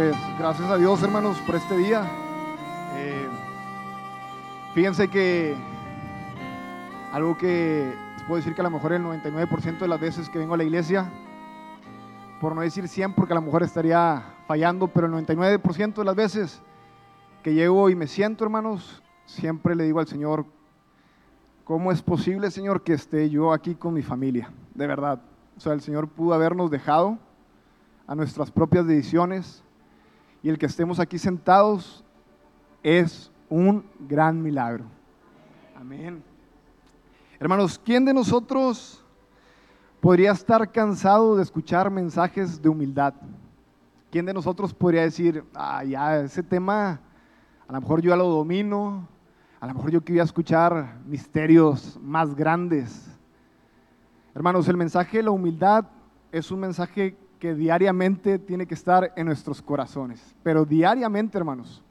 pues gracias a Dios hermanos por este día. Eh, fíjense que algo que puedo decir que a lo mejor el 99% de las veces que vengo a la iglesia, por no decir 100 porque a lo mejor estaría fallando, pero el 99% de las veces que llego y me siento hermanos, siempre le digo al Señor, ¿cómo es posible Señor que esté yo aquí con mi familia? De verdad. O sea, el Señor pudo habernos dejado a nuestras propias decisiones y el que estemos aquí sentados es un gran milagro. Amén. Hermanos, ¿quién de nosotros podría estar cansado de escuchar mensajes de humildad? ¿Quién de nosotros podría decir, ah, ya, ese tema, a lo mejor yo lo domino, a lo mejor yo quería escuchar misterios más grandes? Hermanos, el mensaje de la humildad es un mensaje que diariamente tiene que estar en nuestros corazones, pero diariamente, hermanos,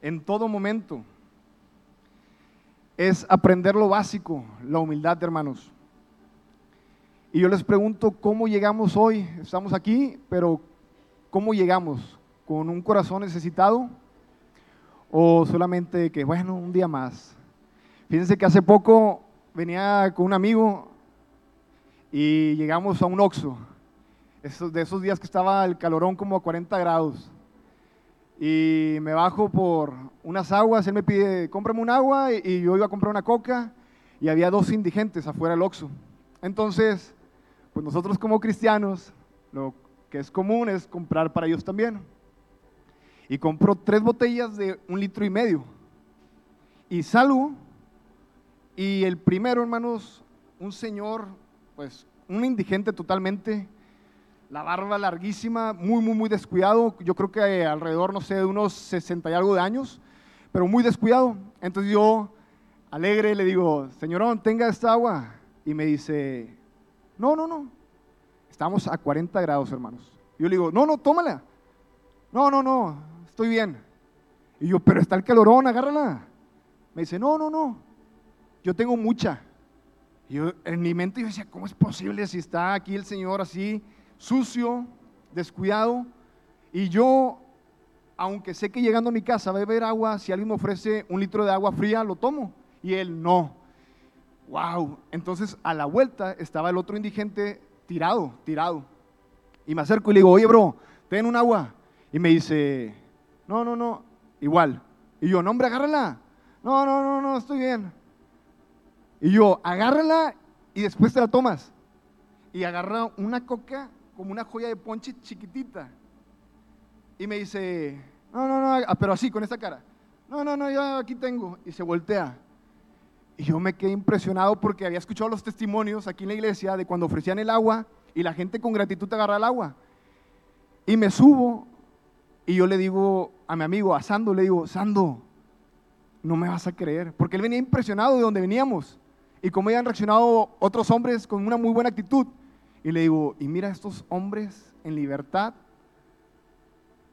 en todo momento, es aprender lo básico, la humildad, hermanos. Y yo les pregunto, ¿cómo llegamos hoy? Estamos aquí, pero ¿cómo llegamos? ¿Con un corazón necesitado? ¿O solamente que, bueno, un día más? Fíjense que hace poco venía con un amigo y llegamos a un Oxxo de esos días que estaba el calorón como a 40 grados. Y me bajo por unas aguas, él me pide, cómprame un agua, y, yo iba a comprar una coca, y había dos indigentes afuera del Oxxo. Entonces, pues nosotros como cristianos, lo que es común es comprar para ellos también. Y compro tres botellas de un litro y medio. Y salgo, y el primero, hermanos, un señor, pues un indigente totalmente, la barba larguísima, muy, muy, muy descuidado. Yo creo que alrededor, no sé, de unos 60 y algo de años, pero muy descuidado. Entonces yo, alegre, le digo, señorón, tenga esta agua. Y me dice, no, no, no, estamos a 40 grados, hermanos. yo le digo, no, no, tómala. No, no, no, estoy bien. Y yo, pero está el calorón, agárrala. Me dice, no, no, no, yo tengo mucha. Y yo, en mi mente yo decía, ¿cómo es posible si está aquí el Señor así? Sucio, descuidado, y yo, aunque sé que llegando a mi casa a beber agua, si alguien me ofrece un litro de agua fría, lo tomo, y él no. Wow, entonces a la vuelta estaba el otro indigente tirado, tirado. Y me acerco y le digo, oye, bro, ten un agua. Y me dice, no, no, no, igual. Y yo, no, hombre, agárrala. No, no, no, no, estoy bien. Y yo, agárrala y después te la tomas. Y agarra una coca como una joya de ponche chiquitita. Y me dice, no, no, no, ah, pero así, con esta cara. No, no, no, yo aquí tengo. Y se voltea. Y yo me quedé impresionado porque había escuchado los testimonios aquí en la iglesia de cuando ofrecían el agua y la gente con gratitud te agarra el agua. Y me subo y yo le digo a mi amigo, a Sando, le digo, Sando, no me vas a creer. Porque él venía impresionado de donde veníamos y cómo habían reaccionado otros hombres con una muy buena actitud. Y le digo, y mira estos hombres en libertad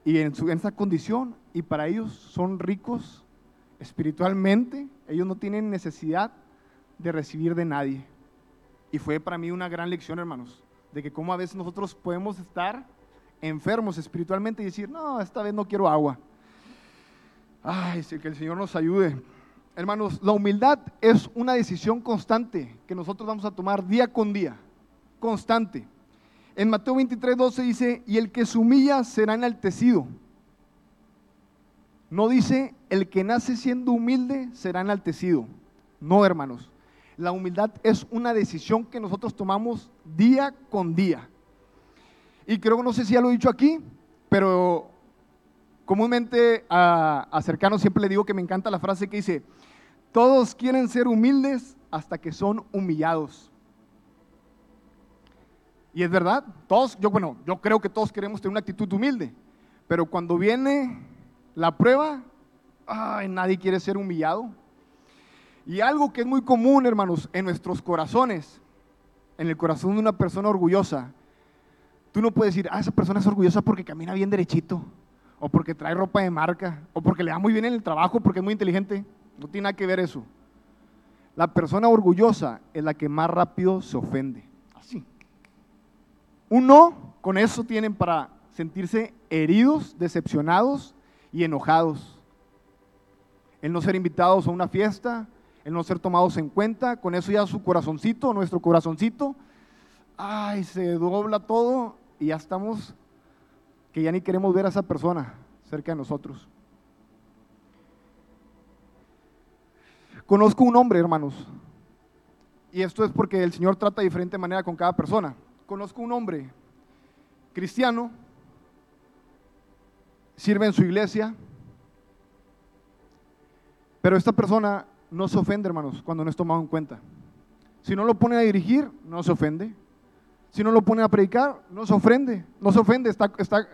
y en, en esa condición, y para ellos son ricos espiritualmente, ellos no tienen necesidad de recibir de nadie. Y fue para mí una gran lección, hermanos, de que como a veces nosotros podemos estar enfermos espiritualmente y decir, no, esta vez no quiero agua. Ay, que el Señor nos ayude. Hermanos, la humildad es una decisión constante que nosotros vamos a tomar día con día constante. En Mateo 23, 12 dice, y el que se humilla será enaltecido. No dice, el que nace siendo humilde será enaltecido. No, hermanos. La humildad es una decisión que nosotros tomamos día con día. Y creo que no sé si ya lo he dicho aquí, pero comúnmente a, a cercanos siempre le digo que me encanta la frase que dice, todos quieren ser humildes hasta que son humillados. Y es verdad, todos, yo bueno, yo creo que todos queremos tener una actitud humilde, pero cuando viene la prueba, ay, nadie quiere ser humillado. Y algo que es muy común, hermanos, en nuestros corazones, en el corazón de una persona orgullosa, tú no puedes decir, ah, esa persona es orgullosa porque camina bien derechito, o porque trae ropa de marca, o porque le da muy bien en el trabajo, porque es muy inteligente. No tiene nada que ver eso. La persona orgullosa es la que más rápido se ofende. Un no, con eso tienen para sentirse heridos, decepcionados y enojados. El no ser invitados a una fiesta, el no ser tomados en cuenta, con eso ya su corazoncito, nuestro corazoncito, ay, se dobla todo y ya estamos que ya ni queremos ver a esa persona cerca de nosotros. Conozco un hombre, hermanos, y esto es porque el Señor trata de diferente manera con cada persona. Conozco un hombre cristiano, sirve en su iglesia, pero esta persona no se ofende, hermanos, cuando no es tomado en cuenta. Si no lo pone a dirigir, no se ofende. Si no lo pone a predicar, no se ofende, no se ofende, está, está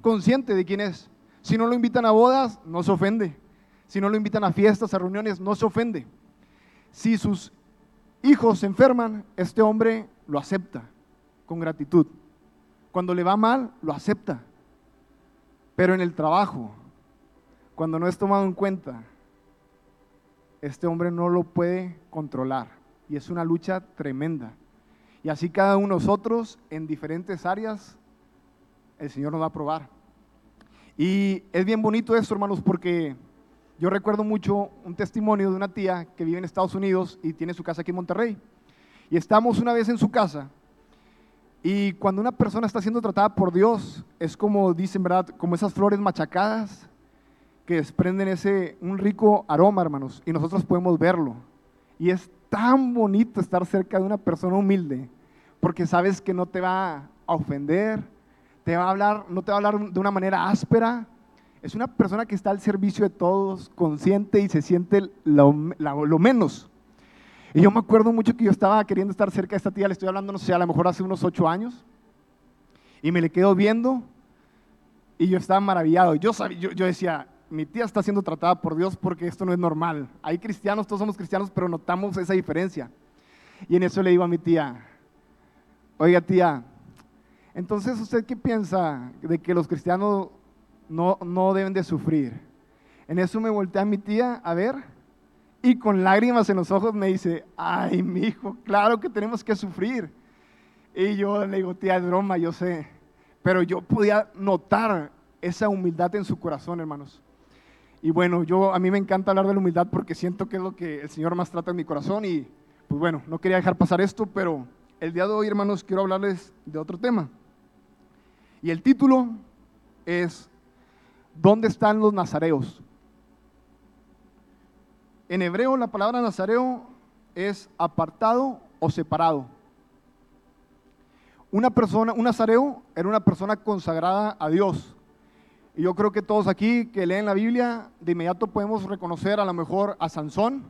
consciente de quién es. Si no lo invitan a bodas, no se ofende. Si no lo invitan a fiestas, a reuniones, no se ofende. Si sus hijos se enferman, este hombre lo acepta con gratitud. Cuando le va mal, lo acepta. Pero en el trabajo, cuando no es tomado en cuenta, este hombre no lo puede controlar. Y es una lucha tremenda. Y así cada uno de nosotros en diferentes áreas, el Señor nos va a probar. Y es bien bonito esto, hermanos, porque yo recuerdo mucho un testimonio de una tía que vive en Estados Unidos y tiene su casa aquí en Monterrey. Y estamos una vez en su casa y cuando una persona está siendo tratada por Dios, es como dicen, ¿verdad? Como esas flores machacadas que desprenden ese, un rico aroma, hermanos, y nosotros podemos verlo. Y es tan bonito estar cerca de una persona humilde, porque sabes que no te va a ofender, te va a hablar, no te va a hablar de una manera áspera. Es una persona que está al servicio de todos, consciente y se siente lo, menos. Y yo me acuerdo mucho que yo estaba queriendo estar cerca de esta tía, le estoy hablando, no sé, a lo mejor hace unos ocho años, y me le quedo viendo y yo estaba maravillado. Yo, sabía, yo, yo decía, mi tía está siendo tratada por Dios porque esto no es normal. Hay cristianos, todos somos cristianos, pero notamos esa diferencia. Y en eso le digo a mi tía, oiga tía, entonces, ¿usted qué piensa de que los cristianos no, no deben de sufrir? En eso me volteé a mi tía a ver y con lágrimas en los ojos me dice, ay, mi hijo, claro que tenemos que sufrir. Y yo le digo, tía, es broma, yo sé. Pero yo podía notar esa humildad en su corazón, hermanos. Y bueno, yo a mí me encanta hablar de la humildad porque siento que es lo que el Señor más trata en mi corazón y pues bueno, no quería dejar pasar esto, pero el día de hoy, hermanos, quiero hablarles de otro tema. Y el título es ¿Dónde están los nazareos? En hebreo la palabra nazareo es apartado o separado. Una persona, un nazareo era una persona consagrada a Dios. Y yo creo que todos aquí que leen la Biblia, de inmediato podemos reconocer a lo mejor a Sansón,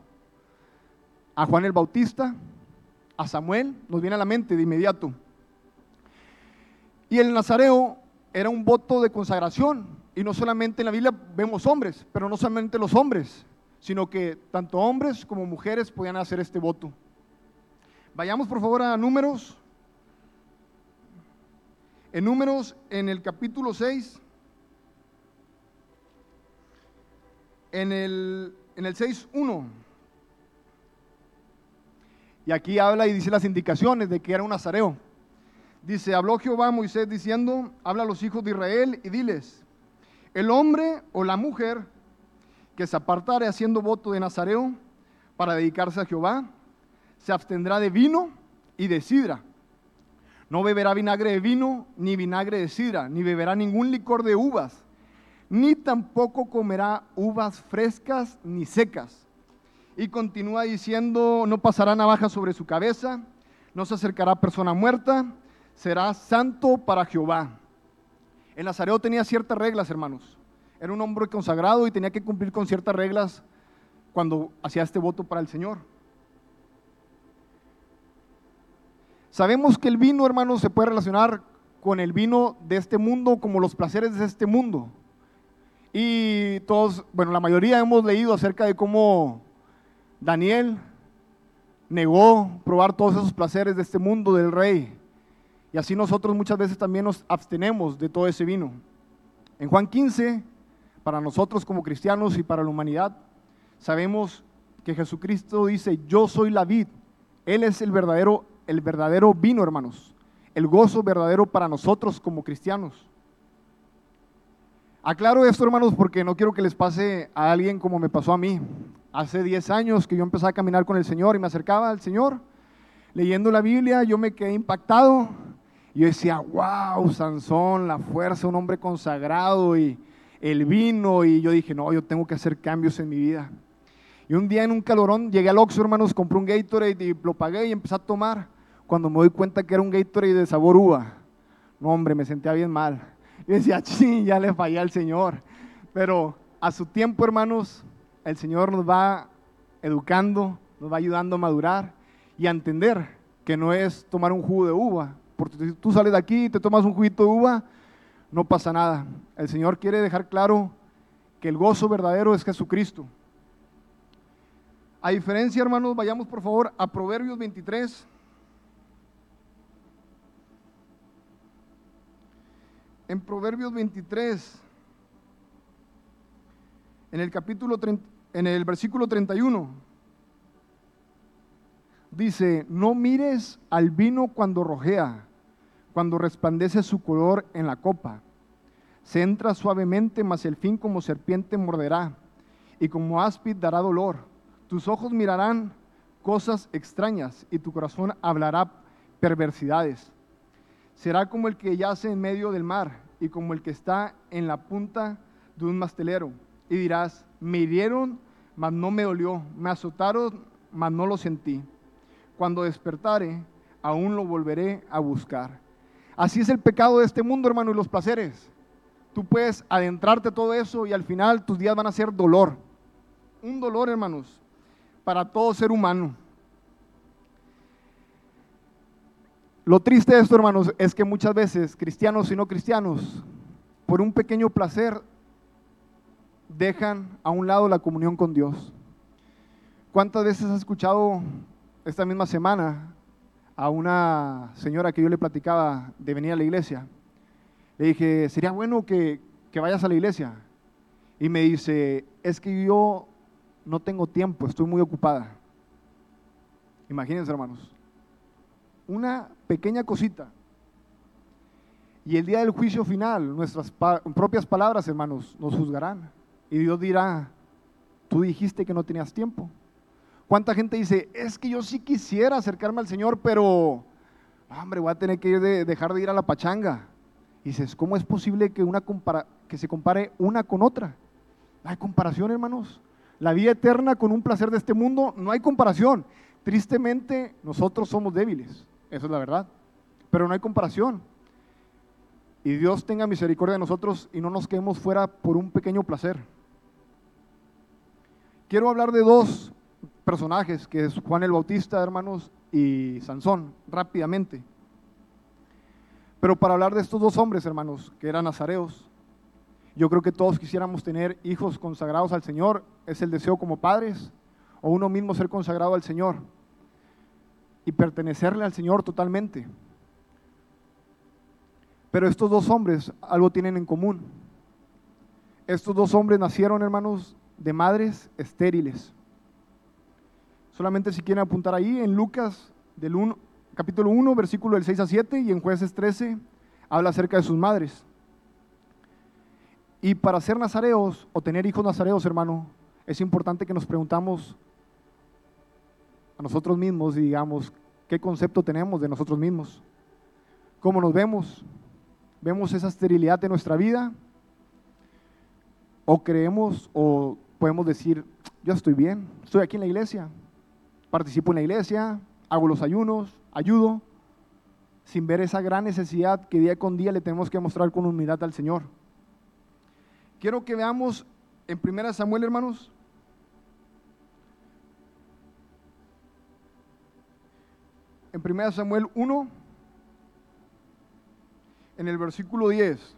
a Juan el Bautista, a Samuel, nos viene a la mente de inmediato. Y el nazareo era un voto de consagración. Y no solamente en la Biblia vemos hombres, pero no solamente los hombres, sino que tanto hombres como mujeres podían hacer este voto. Vayamos por favor a números. En números, en el capítulo 6, en el, en el 6.1. Y aquí habla y dice las indicaciones de que era un nazareo. Dice, habló Jehová a Moisés diciendo, habla a los hijos de Israel y diles, el hombre o la mujer que se apartare haciendo voto de Nazareo para dedicarse a Jehová, se abstendrá de vino y de sidra. No beberá vinagre de vino, ni vinagre de sidra, ni beberá ningún licor de uvas, ni tampoco comerá uvas frescas ni secas. Y continúa diciendo, no pasará navaja sobre su cabeza, no se acercará persona muerta, será santo para Jehová. El nazareo tenía ciertas reglas, hermanos. Era un hombre consagrado y tenía que cumplir con ciertas reglas cuando hacía este voto para el Señor. Sabemos que el vino, hermanos, se puede relacionar con el vino de este mundo como los placeres de este mundo. Y todos, bueno, la mayoría hemos leído acerca de cómo Daniel negó probar todos esos placeres de este mundo del rey. Y así nosotros muchas veces también nos abstenemos de todo ese vino. En Juan 15, para nosotros como cristianos y para la humanidad, sabemos que Jesucristo dice, yo soy la vid. Él es el verdadero, el verdadero vino, hermanos. El gozo verdadero para nosotros como cristianos. Aclaro esto, hermanos, porque no quiero que les pase a alguien como me pasó a mí. Hace 10 años que yo empecé a caminar con el Señor y me acercaba al Señor, leyendo la Biblia, yo me quedé impactado. Yo decía, wow, Sansón, la fuerza, un hombre consagrado y el vino. Y yo dije, no, yo tengo que hacer cambios en mi vida. Y un día en un calorón llegué al Oxxo, hermanos, compré un Gatorade y lo pagué y empecé a tomar. Cuando me doy cuenta que era un Gatorade de sabor uva, no, hombre, me sentía bien mal. Y decía, sí, ya le fallé al Señor. Pero a su tiempo, hermanos, el Señor nos va educando, nos va ayudando a madurar y a entender que no es tomar un jugo de uva. Porque tú sales de aquí y te tomas un juguito de uva, no pasa nada. El Señor quiere dejar claro que el gozo verdadero es Jesucristo. A diferencia, hermanos, vayamos por favor a Proverbios 23. En Proverbios 23, en el capítulo en el versículo 31 dice, "No mires al vino cuando rojea, cuando resplandece su color en la copa. Se entra suavemente, mas el fin como serpiente morderá, y como áspid dará dolor." Tus ojos mirarán cosas extrañas y tu corazón hablará perversidades. Será como el que yace en medio del mar y como el que está en la punta de un mastelero. Y dirás, me hirieron, mas no me dolió, me azotaron, mas no lo sentí. Cuando despertare, aún lo volveré a buscar. Así es el pecado de este mundo, hermano, y los placeres. Tú puedes adentrarte todo eso y al final tus días van a ser dolor. Un dolor, hermanos para todo ser humano. Lo triste de esto, hermanos, es que muchas veces, cristianos y no cristianos, por un pequeño placer, dejan a un lado la comunión con Dios. ¿Cuántas veces has escuchado esta misma semana a una señora que yo le platicaba de venir a la iglesia? Le dije, sería bueno que, que vayas a la iglesia. Y me dice, es que yo no tengo tiempo, estoy muy ocupada. Imagínense, hermanos, una pequeña cosita. Y el día del juicio final, nuestras propias palabras, hermanos, nos juzgarán. Y Dios dirá, tú dijiste que no tenías tiempo. ¿Cuánta gente dice, es que yo sí quisiera acercarme al Señor, pero, hombre, voy a tener que dejar de ir a la pachanga? Y dices, ¿cómo es posible que, una que se compare una con otra? hay comparación, hermanos. La vida eterna con un placer de este mundo, no hay comparación. Tristemente, nosotros somos débiles, eso es la verdad, pero no hay comparación. Y Dios tenga misericordia de nosotros y no nos quedemos fuera por un pequeño placer. Quiero hablar de dos personajes, que es Juan el Bautista, hermanos, y Sansón, rápidamente. Pero para hablar de estos dos hombres, hermanos, que eran nazareos, yo creo que todos quisiéramos tener hijos consagrados al Señor, es el deseo como padres, o uno mismo ser consagrado al Señor y pertenecerle al Señor totalmente. Pero estos dos hombres algo tienen en común. Estos dos hombres nacieron, hermanos, de madres estériles. Solamente si quieren apuntar ahí, en Lucas del 1, capítulo 1, versículo del 6 a 7, y en jueces 13, habla acerca de sus madres. Y para ser nazareos o tener hijos nazareos, hermano, es importante que nos preguntamos a nosotros mismos y digamos, ¿qué concepto tenemos de nosotros mismos? ¿Cómo nos vemos? ¿Vemos esa esterilidad de nuestra vida? ¿O creemos o podemos decir, yo estoy bien, estoy aquí en la iglesia, participo en la iglesia, hago los ayunos, ayudo, sin ver esa gran necesidad que día con día le tenemos que mostrar con humildad al Señor? Quiero que veamos en 1 Samuel, hermanos. En 1 Samuel 1, en el versículo 10.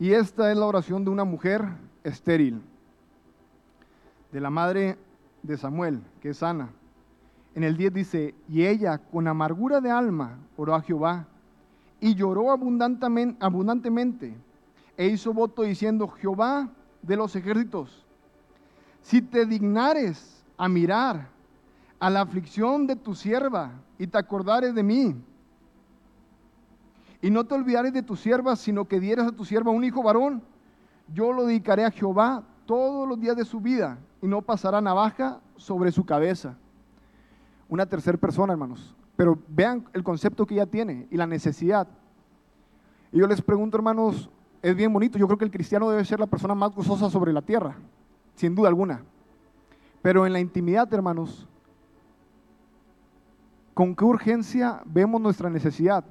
Y esta es la oración de una mujer estéril, de la madre de Samuel, que es Ana. En el 10 dice, y ella con amargura de alma oró a Jehová y lloró abundantemente e hizo voto diciendo, Jehová de los ejércitos, si te dignares a mirar a la aflicción de tu sierva y te acordares de mí, Y no te olvidares de tu sierva, sino que dieras a tu sierva un hijo varón. Yo lo dedicaré a Jehová todos los días de su vida y no pasará navaja sobre su cabeza. Una tercera persona, hermanos. Pero vean el concepto que ella tiene y la necesidad. Y yo les pregunto, hermanos, es bien bonito. Yo creo que el cristiano debe ser la persona más gozosa sobre la tierra, sin duda alguna. Pero en la intimidad, hermanos, ¿con qué urgencia vemos nuestra necesidad?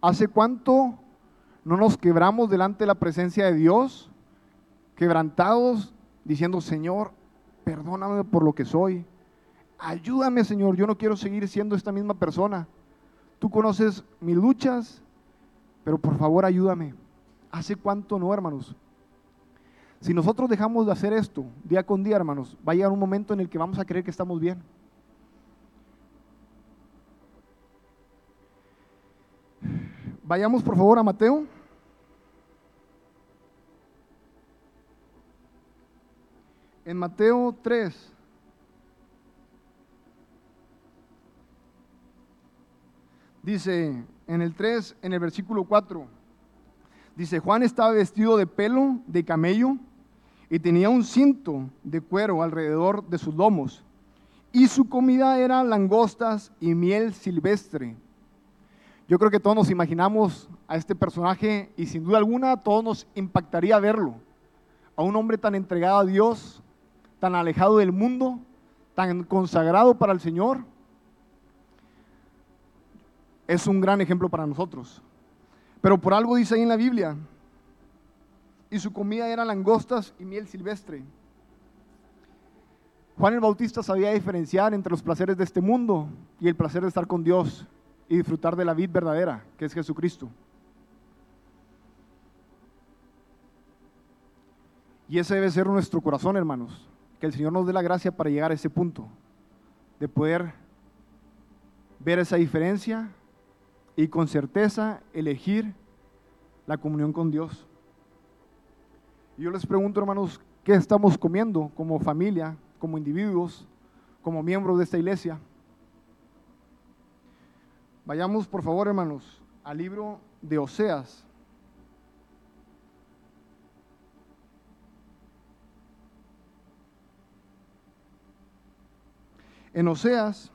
¿Hace cuánto no nos quebramos delante de la presencia de Dios, quebrantados, diciendo, Señor, perdóname por lo que soy? Ayúdame, Señor, yo no quiero seguir siendo esta misma persona. Tú conoces mis luchas, pero por favor ayúdame. ¿Hace cuánto no, hermanos? Si nosotros dejamos de hacer esto día con día, hermanos, va a llegar un momento en el que vamos a creer que estamos bien. Vayamos por favor a Mateo. En Mateo 3. Dice en el 3, en el versículo 4, dice, Juan estaba vestido de pelo de camello y tenía un cinto de cuero alrededor de sus lomos. Y su comida era langostas y miel silvestre. Yo creo que todos nos imaginamos a este personaje y sin duda alguna todos nos impactaría verlo. A un hombre tan entregado a Dios, tan alejado del mundo, tan consagrado para el Señor es un gran ejemplo para nosotros. Pero por algo dice ahí en la Biblia, y su comida era langostas y miel silvestre. Juan el Bautista sabía diferenciar entre los placeres de este mundo y el placer de estar con Dios y disfrutar de la vida verdadera, que es Jesucristo. Y ese debe ser nuestro corazón, hermanos. Que el Señor nos dé la gracia para llegar a ese punto, de poder ver esa diferencia y con certeza elegir la comunión con Dios. Y yo les pregunto, hermanos, ¿qué estamos comiendo como familia, como individuos, como miembros de esta iglesia? Vayamos, por favor, hermanos, al libro de Oseas. En Oseas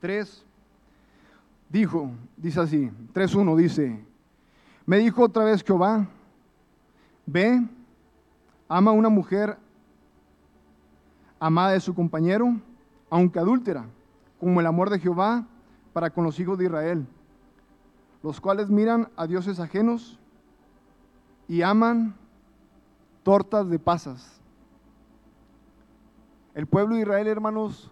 3, dijo, dice así, 3.1 dice, me dijo otra vez Jehová, ve, ama una mujer amada de su compañero, aunque adúltera, como el amor de Jehová para con los hijos de Israel, los cuales miran a dioses ajenos y aman tortas de pasas. El pueblo de Israel, hermanos,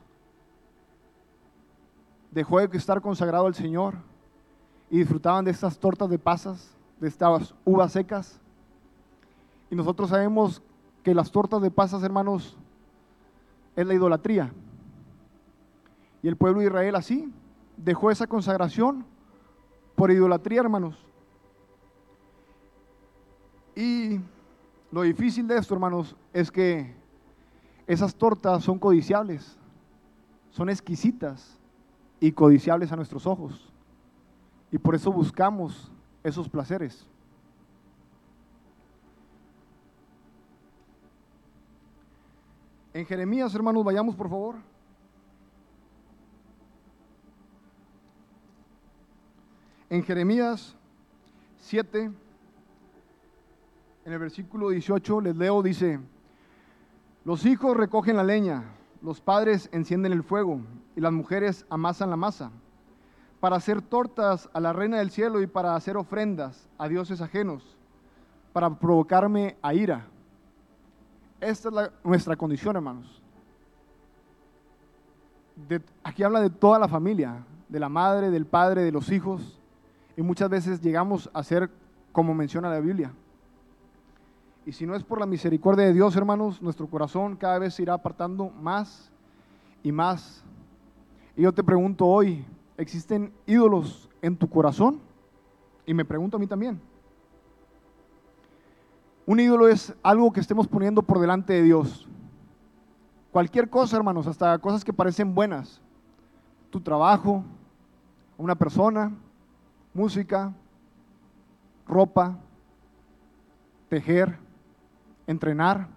dejó de estar consagrado al Señor y disfrutaban de estas tortas de pasas, de estas uvas secas. Y nosotros sabemos que las tortas de pasas, hermanos, es la idolatría. Y el pueblo de Israel así dejó esa consagración por idolatría, hermanos. Y lo difícil de esto, hermanos, es que esas tortas son codiciables, son exquisitas y codiciables a nuestros ojos. Y por eso buscamos esos placeres. En Jeremías, hermanos, vayamos por favor. En Jeremías 7, en el versículo 18, les leo, dice, los hijos recogen la leña, los padres encienden el fuego y las mujeres amasan la masa para hacer tortas a la reina del cielo y para hacer ofrendas a dioses ajenos, para provocarme a ira. Esta es nuestra condición, hermanos. aquí habla de toda la familia, de la madre, del padre, de los hijos, y muchas veces llegamos a ser como menciona la Biblia. Y si no es por la misericordia de Dios, hermanos, nuestro corazón cada vez se irá apartando más y más. Y yo te pregunto hoy, ¿existen ídolos en tu corazón? Y me pregunto a mí también. Un ídolo es algo que estemos poniendo por delante de Dios. Cualquier cosa, hermanos, hasta cosas que parecen buenas. Tu trabajo, una persona, música, ropa, tejer, entrenar,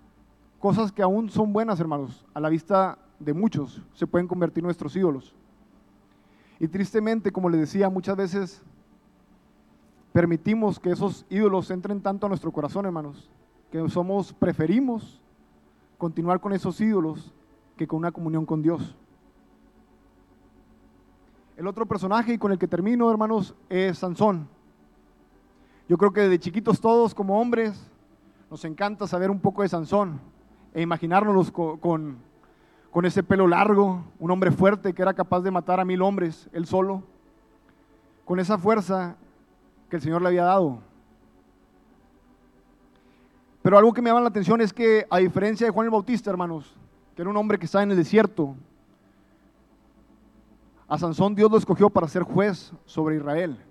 cosas que aún son buenas, hermanos, a la vista de muchos, se pueden convertir en nuestros ídolos. Y tristemente, como les decía, muchas veces permitimos que esos ídolos entren tanto a nuestro corazón, hermanos, que somos, preferimos continuar con esos ídolos que con una comunión con Dios. El otro personaje y con el que termino, hermanos, es Sansón. Yo creo que de chiquitos todos como hombres nos encanta saber un poco de Sansón e imaginárnoslos con, con ese pelo largo, un hombre fuerte que era capaz de matar a mil hombres, él solo, con esa fuerza que el Señor le había dado. Pero algo que me llama la atención es que, a diferencia de Juan el Bautista, hermanos, que era un hombre que estaba en el desierto, a Sansón Dios lo escogió para ser juez sobre Israel.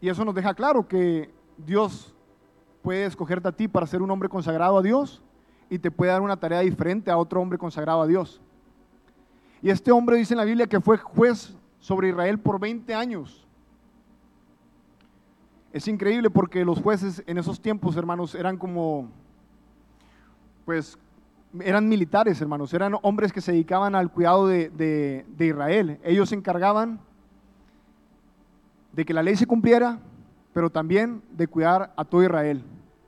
Y eso nos deja claro que Dios puede escogerte a ti para ser un hombre consagrado a Dios y te puede dar una tarea diferente a otro hombre consagrado a Dios. Y este hombre dice en la Biblia que fue juez sobre Israel por 20 años. Es increíble porque los jueces en esos tiempos, hermanos, eran como, pues, eran militares, hermanos, eran hombres que se dedicaban al cuidado de, de Israel. Ellos se encargaban de que la ley se cumpliera, pero también de cuidar a todo Israel.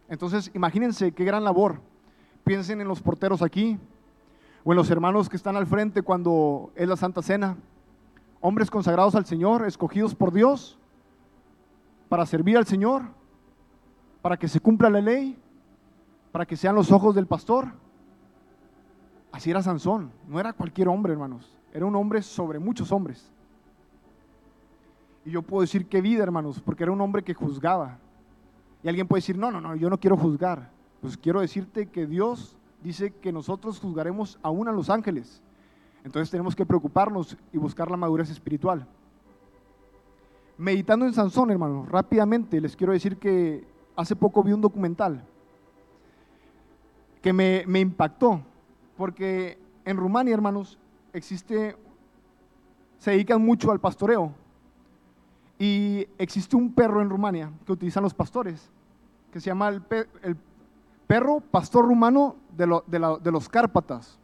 Entonces, imagínense qué gran labor. Piensen en los porteros aquí, o en los hermanos que están al frente cuando es la Santa Cena. Hombres consagrados al Señor, escogidos por Dios, para servir al Señor, para que se cumpla la ley, para que sean los ojos del pastor. Así era Sansón, no era cualquier hombre, hermanos, era un hombre sobre muchos hombres. Y yo puedo decir qué vida, hermanos, porque era un hombre que juzgaba. Y alguien puede decir, no, no, no, yo no quiero juzgar. Pues quiero decirte que Dios dice que nosotros juzgaremos aún a los ángeles. Entonces tenemos que preocuparnos y buscar la madurez espiritual meditando en Sansón, hermanos, rápidamente les quiero decir que hace poco vi un documental que me, me impactó, porque en Rumania, hermanos, existe, se dedican mucho al pastoreo. Y existe un perro en Rumania que utilizan los pastores, que se llama el, perro pastor rumano de los Cárpatas.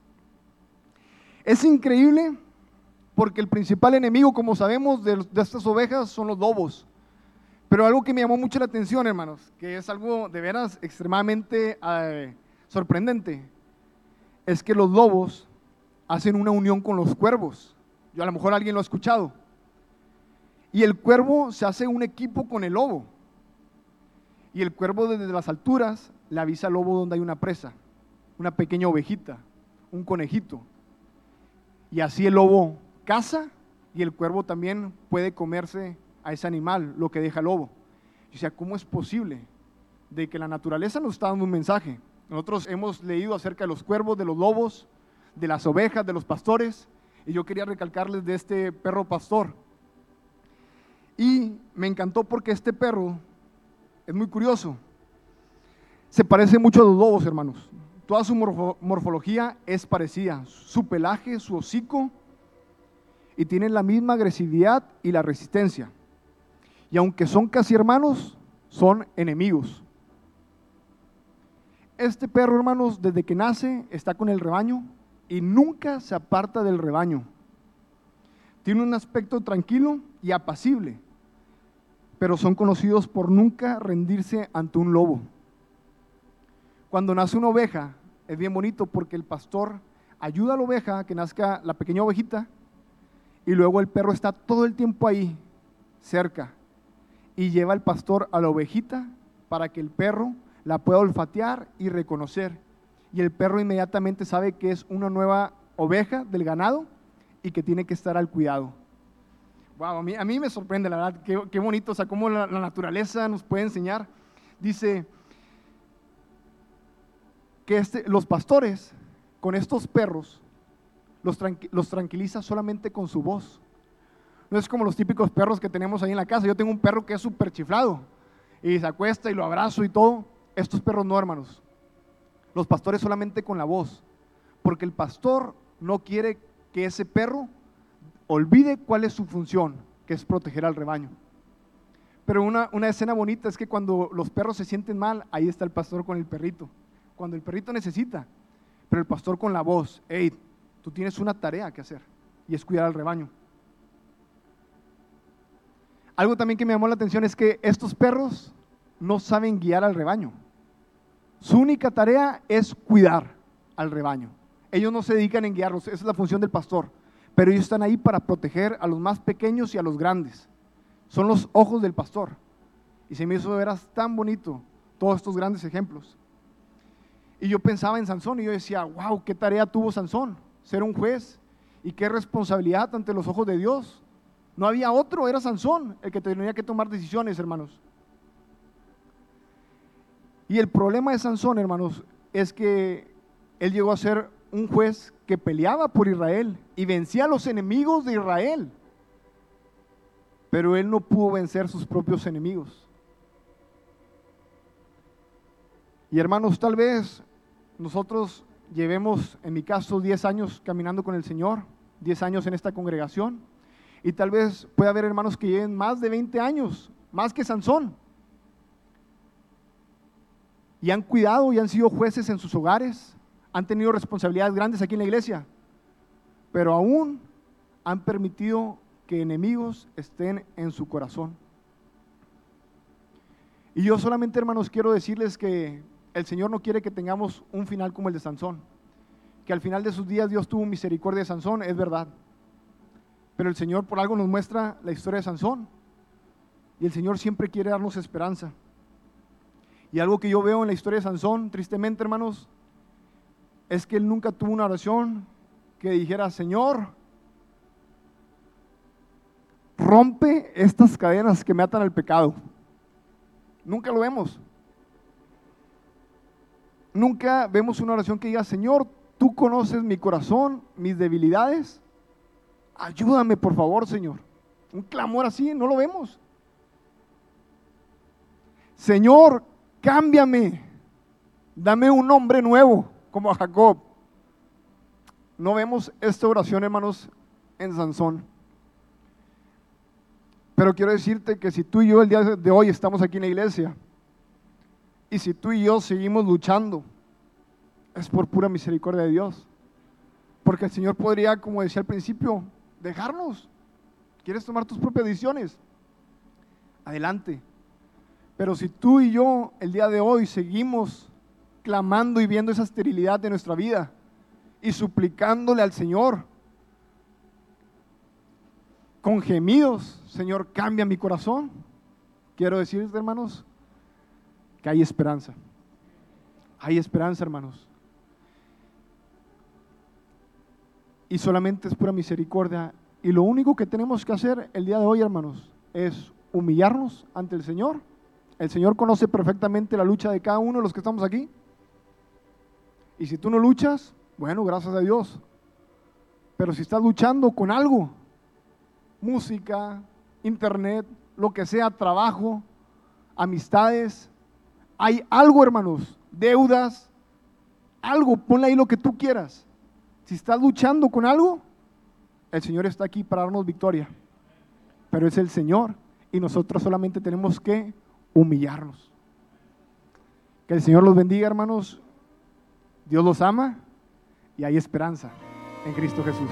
Es increíble porque el principal enemigo, como sabemos, de, estas ovejas son los lobos. Pero algo que me llamó mucho la atención, hermanos, que es algo de veras extremadamente eh, sorprendente, es que los lobos hacen una unión con los cuervos. Yo a lo mejor alguien lo ha escuchado. Y el cuervo se hace un equipo con el lobo. Y el cuervo desde las alturas le avisa al lobo donde hay una presa, una pequeña ovejita, un conejito. Y así el lobo caza y el cuervo también puede comerse a ese animal, lo que deja el lobo. O sea, ¿cómo es posible de que la naturaleza nos está dando un mensaje? Nosotros hemos leído acerca de los cuervos, de los lobos, de las ovejas, de los pastores, y yo quería recalcarles de este perro pastor. Y me encantó porque este perro es muy curioso. Se parece mucho a los lobos, hermanos. Toda su morfología es parecida. Su pelaje, su hocico, y tienen la misma agresividad y la resistencia. Y aunque son casi hermanos, son enemigos. Este perro, hermanos, desde que nace está con el rebaño y nunca se aparta del rebaño. Tiene un aspecto tranquilo y apacible, pero son conocidos por nunca rendirse ante un lobo. Cuando nace una oveja, es bien bonito porque el pastor ayuda a la oveja que nazca la pequeña ovejita y luego el perro está todo el tiempo ahí, cerca, y lleva al pastor a la ovejita para que el perro la pueda olfatear y reconocer. Y el perro inmediatamente sabe que es una nueva oveja del ganado y que tiene que estar al cuidado. Wow, a mí, a mí me sorprende, la verdad, qué, bonito, o sea, cómo la, naturaleza nos puede enseñar. Dice que este, los pastores con estos perros los, tranquiliza solamente con su voz. No es como los típicos perros que tenemos ahí en la casa. Yo tengo un perro que es súper chiflado y se acuesta y lo abrazo y todo. Estos perros no, hermanos. Los pastores solamente con la voz. Porque el pastor no quiere que ese perro olvide cuál es su función, que es proteger al rebaño. Pero una, una escena bonita es que cuando los perros se sienten mal, ahí está el pastor con el perrito. Cuando el perrito necesita, pero el pastor con la voz, hey, tú tienes una tarea que hacer y es cuidar al rebaño. Algo también que me llamó la atención es que estos perros no saben guiar al rebaño. Su única tarea es cuidar al rebaño. Ellos no se dedican en guiarlos, esa es la función del pastor. Pero ellos están ahí para proteger a los más pequeños y a los grandes. Son los ojos del pastor. Y se me hizo veras tan bonito todos estos grandes ejemplos. Y yo pensaba en Sansón y yo decía, wow, qué tarea tuvo Sansón, ser un juez y qué responsabilidad ante los ojos de Dios. No había otro, era Sansón el que tenía que tomar decisiones, hermanos. Y el problema de Sansón, hermanos, es que él llegó a ser un juez que peleaba por Israel y vencía a los enemigos de Israel. Pero él no pudo vencer sus propios enemigos. Y hermanos, tal vez nosotros llevemos, en mi caso, 10 años caminando con el Señor, 10 años en esta congregación, y tal vez pueda haber hermanos que lleven más de 20 años, más que Sansón y han cuidado y han sido jueces en sus hogares, han tenido responsabilidades grandes aquí en la iglesia, pero aún han permitido que enemigos estén en su corazón. Y yo solamente, hermanos, quiero decirles que el Señor no quiere que tengamos un final como el de Sansón, que al final de sus días Dios tuvo misericordia de Sansón, es verdad. Pero el Señor por algo nos muestra la historia de Sansón. Y el Señor siempre quiere darnos esperanza. Y algo que yo veo en la historia de Sansón, tristemente hermanos, es que él nunca tuvo una oración que dijera, Señor, rompe estas cadenas que me atan al pecado. Nunca lo vemos. Nunca vemos una oración que diga, Señor, tú conoces mi corazón, mis debilidades. Ayúdame, por favor, Señor. Un clamor así, no lo vemos. Señor, cámbiame, dame un nombre nuevo, como a Jacob. No vemos esta oración, hermanos, en Sansón. Pero quiero decirte que si tú y yo el día de hoy estamos aquí en la iglesia, y si tú y yo seguimos luchando, es por pura misericordia de Dios. Porque el Señor podría, como decía al principio, dejarnos. ¿Quieres tomar tus propias decisiones? Adelante. Pero si tú y yo el día de hoy seguimos clamando y viendo esa esterilidad de nuestra vida y suplicándole al Señor con gemidos, Señor, cambia mi corazón, quiero decirles, hermanos, que hay esperanza. Hay esperanza, hermanos. Y solamente es pura misericordia. Y lo único que tenemos que hacer el día de hoy, hermanos, es humillarnos ante el Señor el Señor conoce perfectamente la lucha de cada uno de los que estamos aquí. Y si tú no luchas, bueno, gracias a Dios. Pero si estás luchando con algo, música, internet, lo que sea, trabajo, amistades, hay algo, hermanos, deudas, algo, ponle ahí lo que tú quieras. Si estás luchando con algo, el Señor está aquí para darnos victoria. Pero es el Señor y nosotros solamente tenemos que humillarnos. Que el Señor los bendiga, hermanos. Dios los ama y hay esperanza en Cristo Jesús.